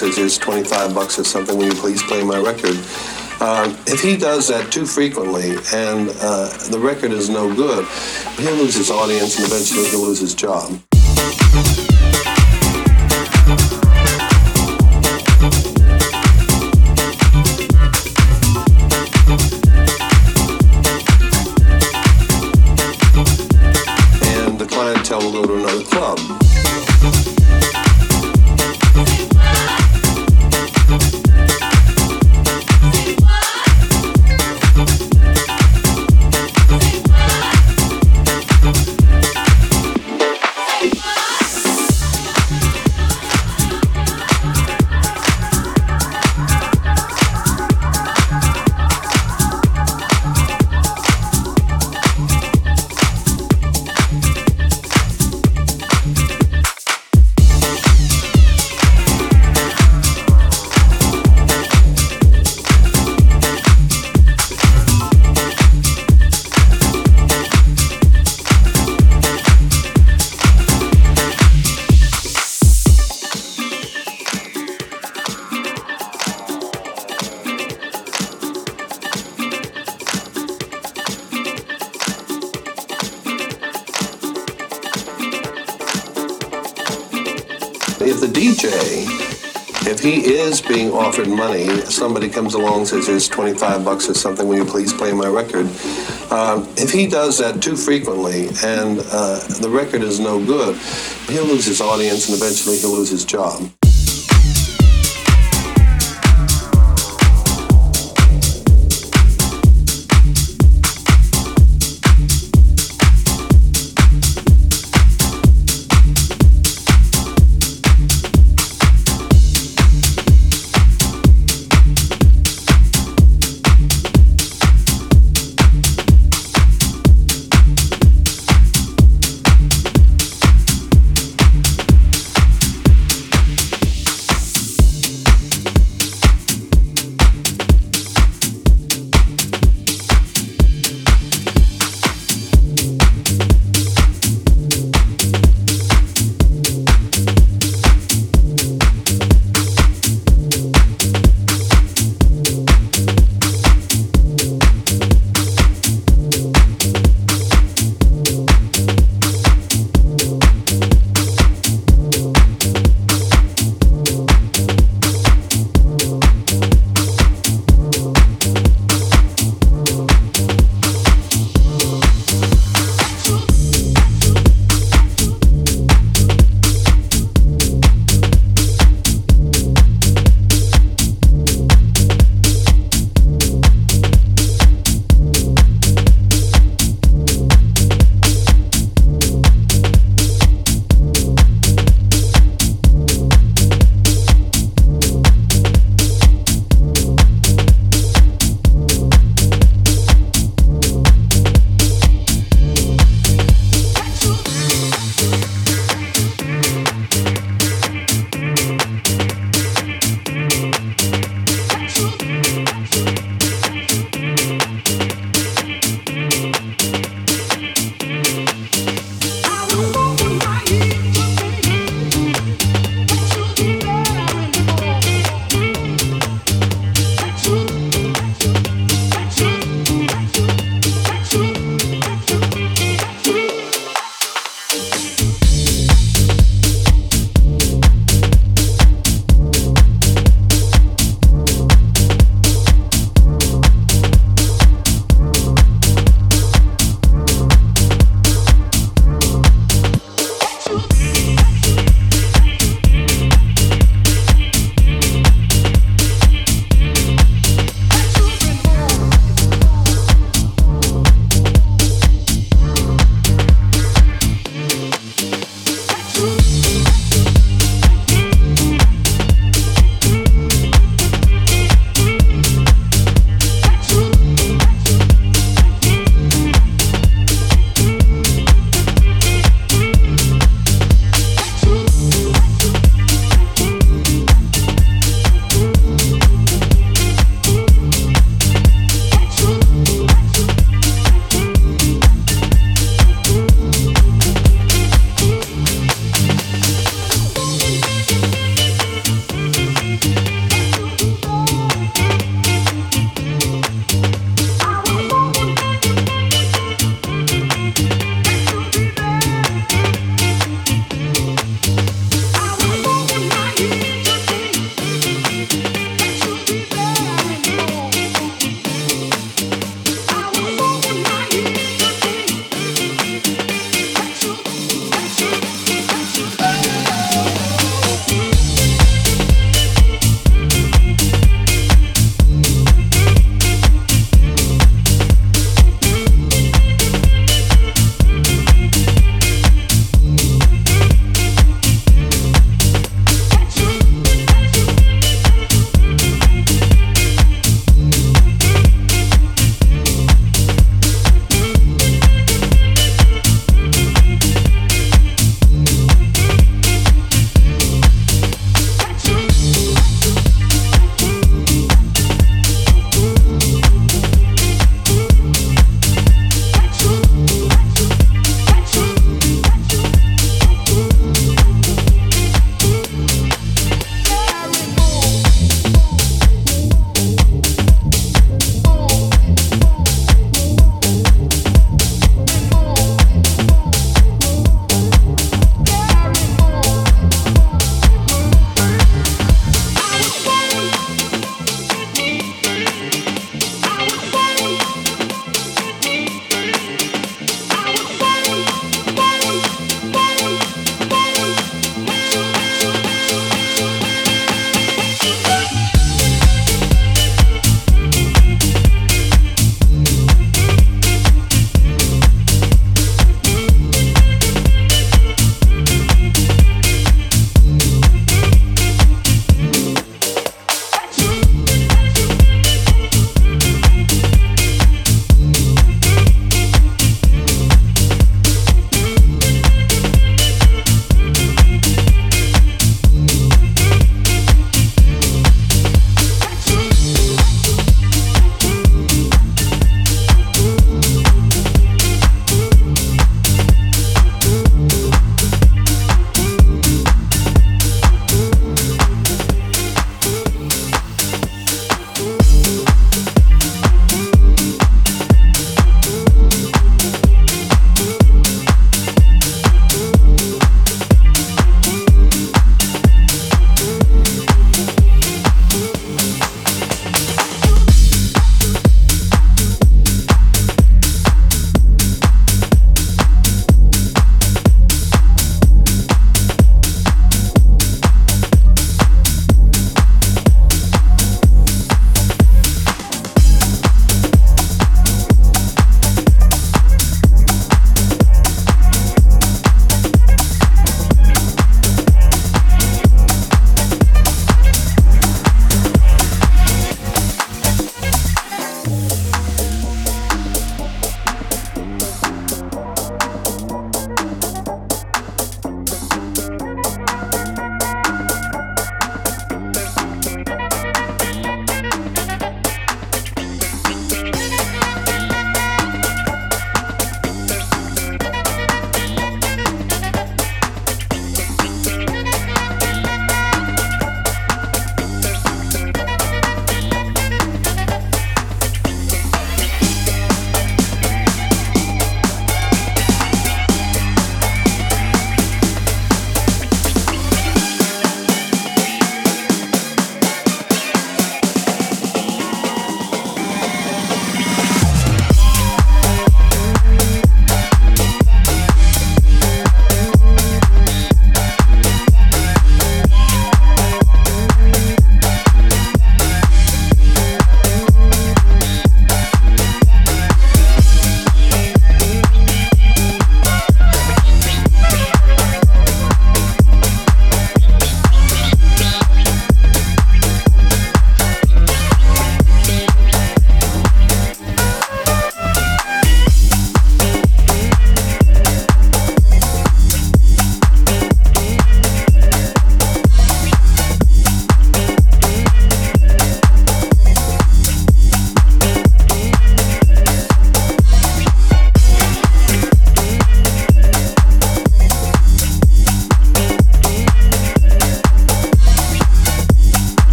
says, here's 25 bucks or something, will you please play my record? Um, if he does that too frequently and uh, the record is no good, he'll lose his audience and eventually he'll lose his job. Offered money, somebody comes along says, here's 25 bucks or something, will you please play my record? Um, if he does that too frequently and uh, the record is no good, he'll lose his audience and eventually he'll lose his job.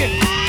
Yeah.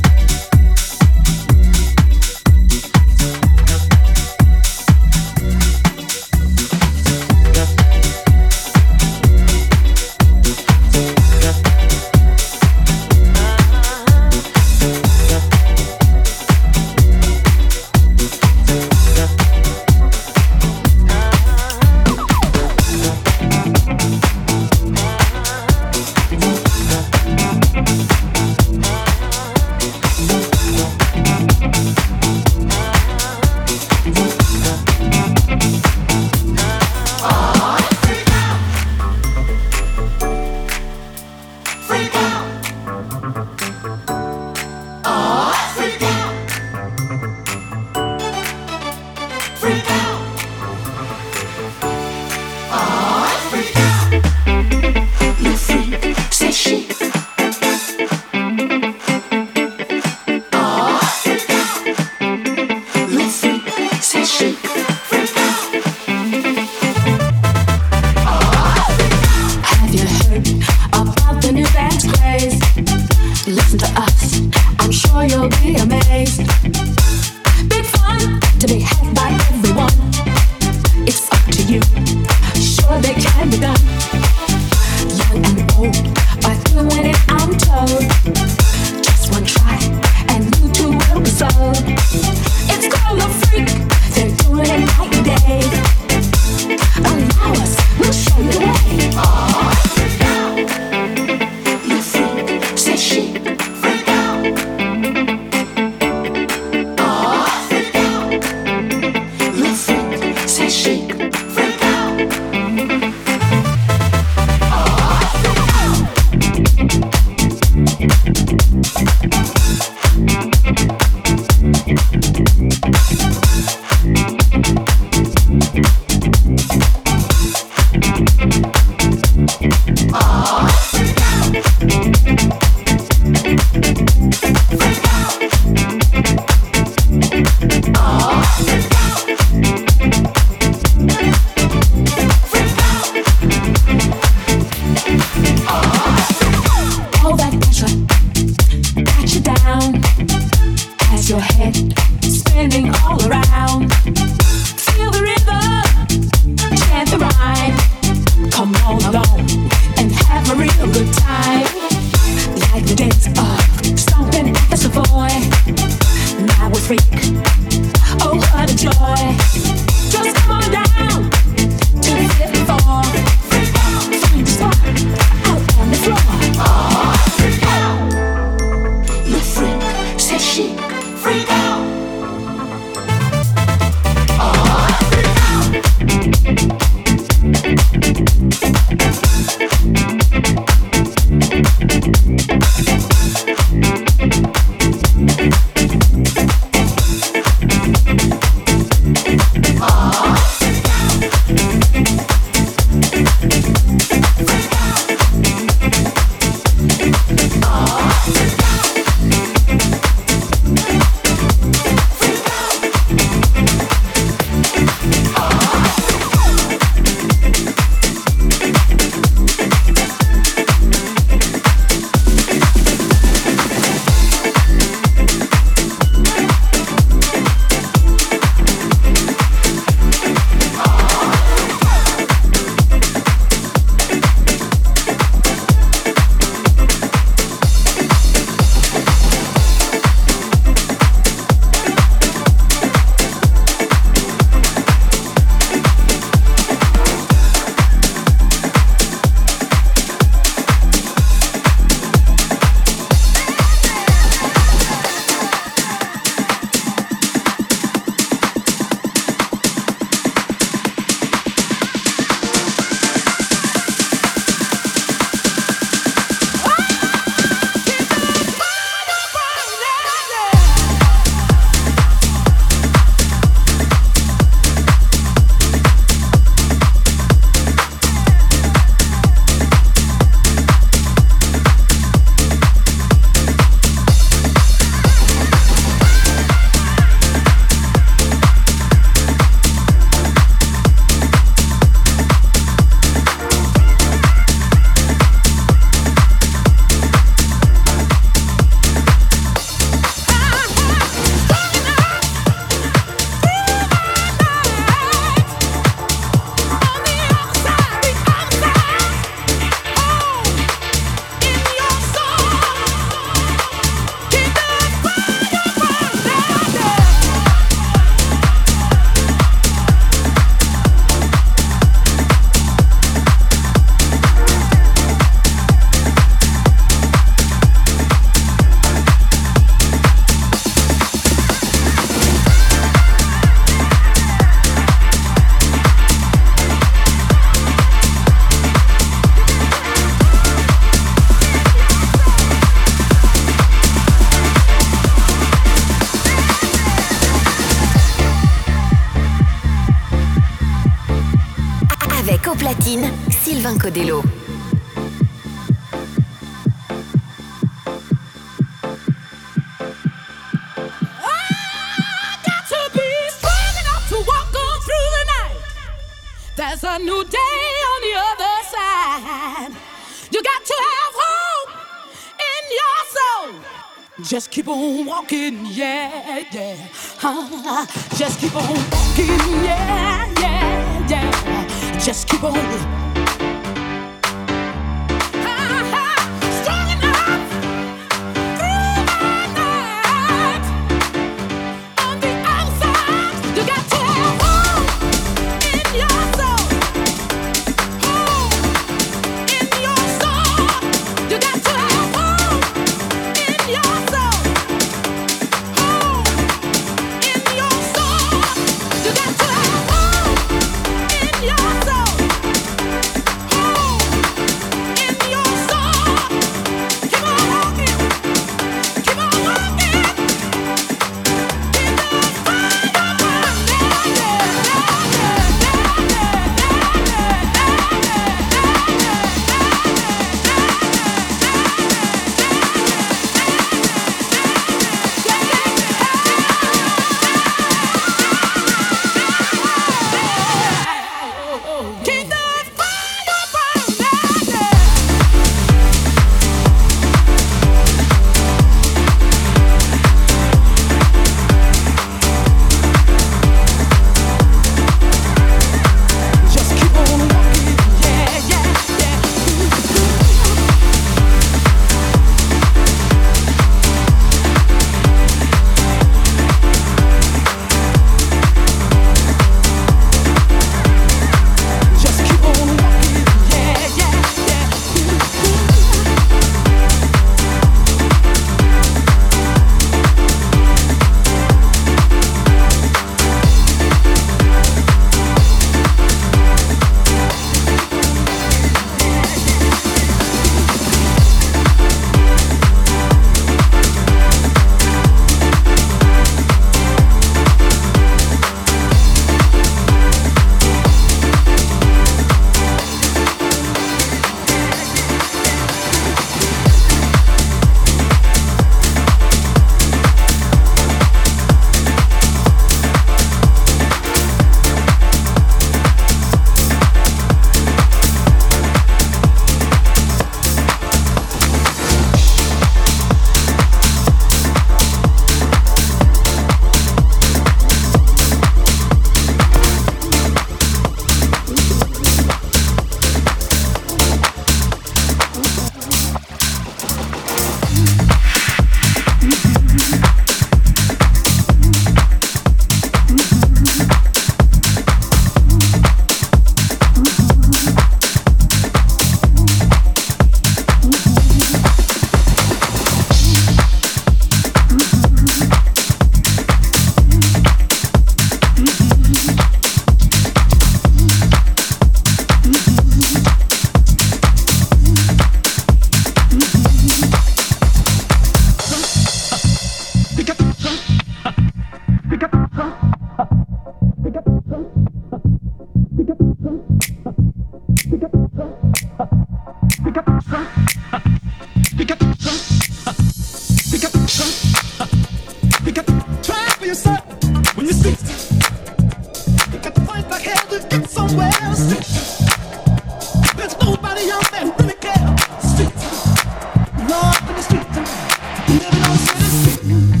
Sitting.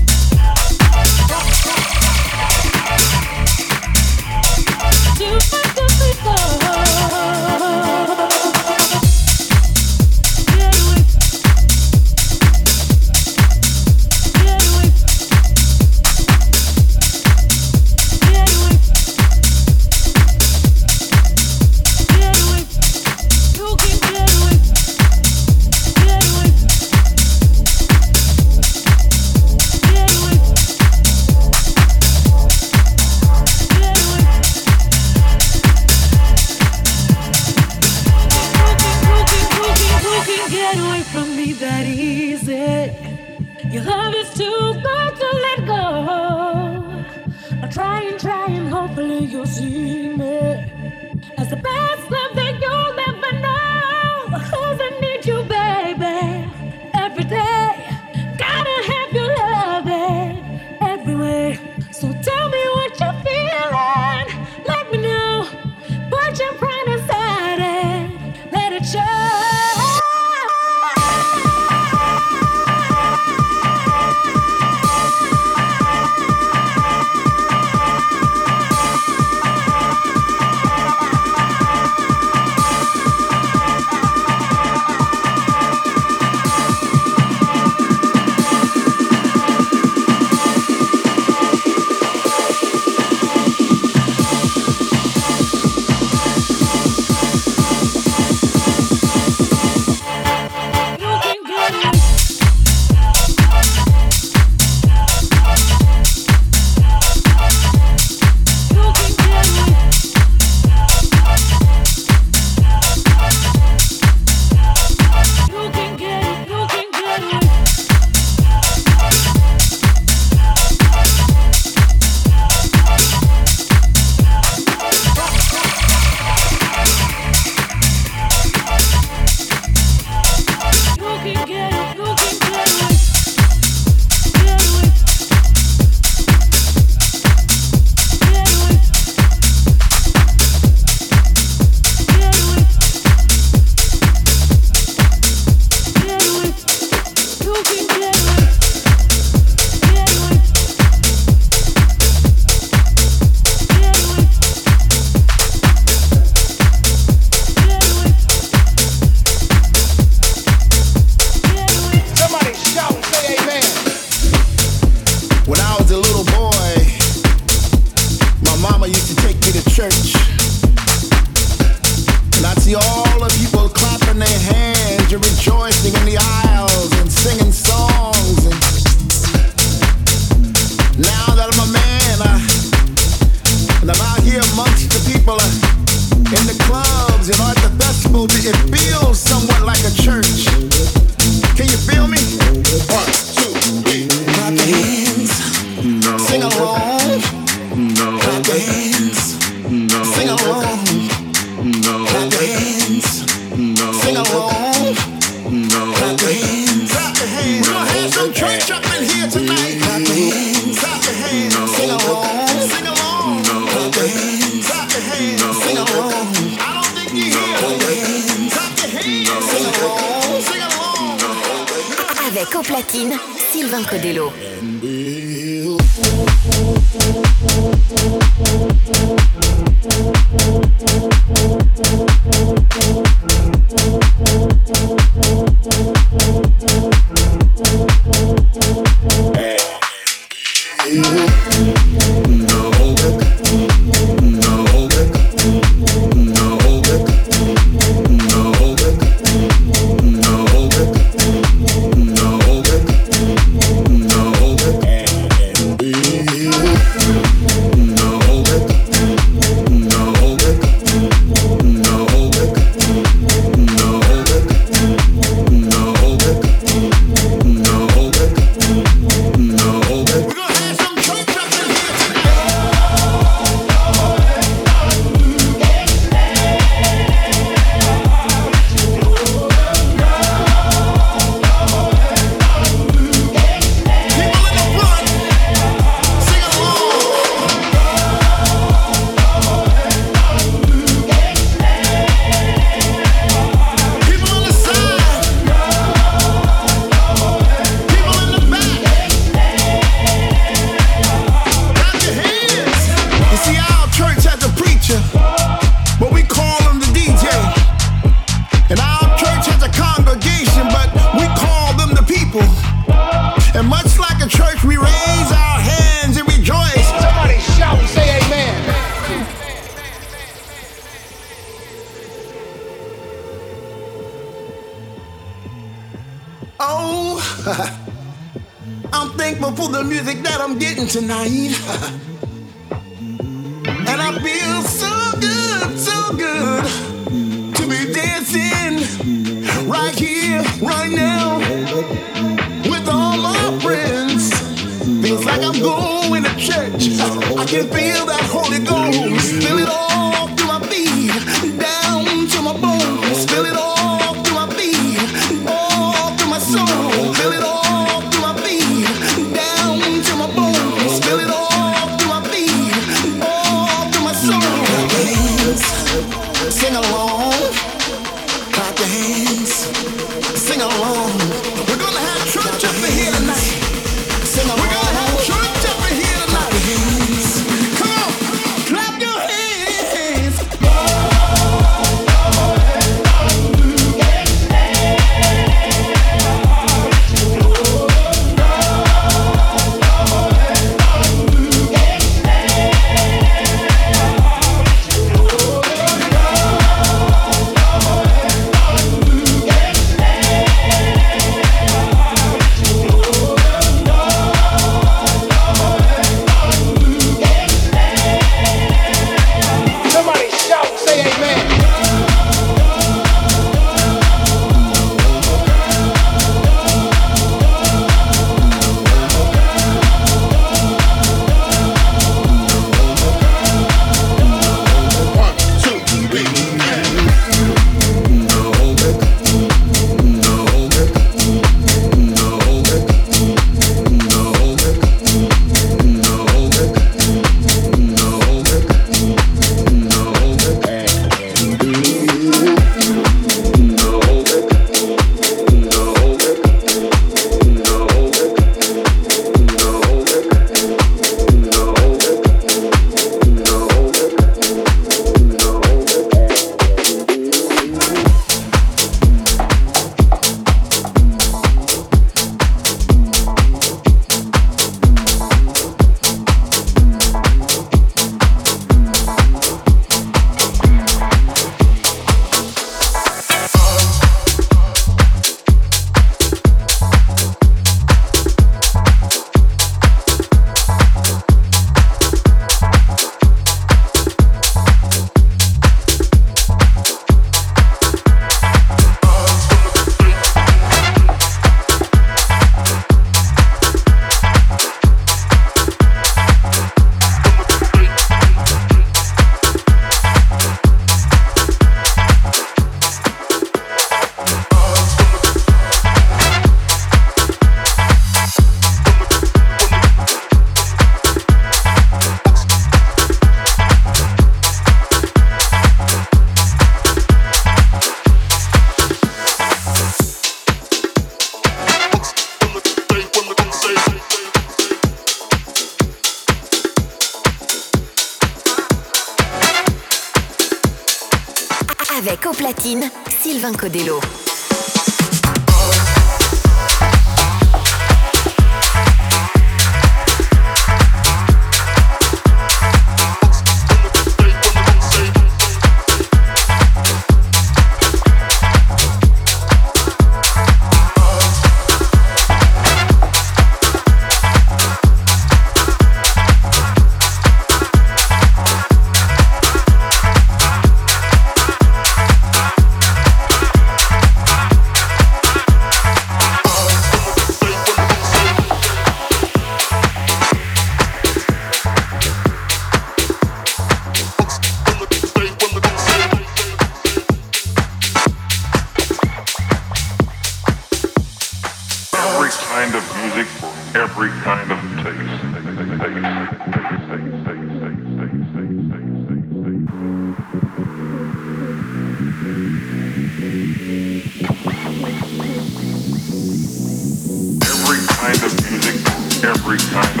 every kind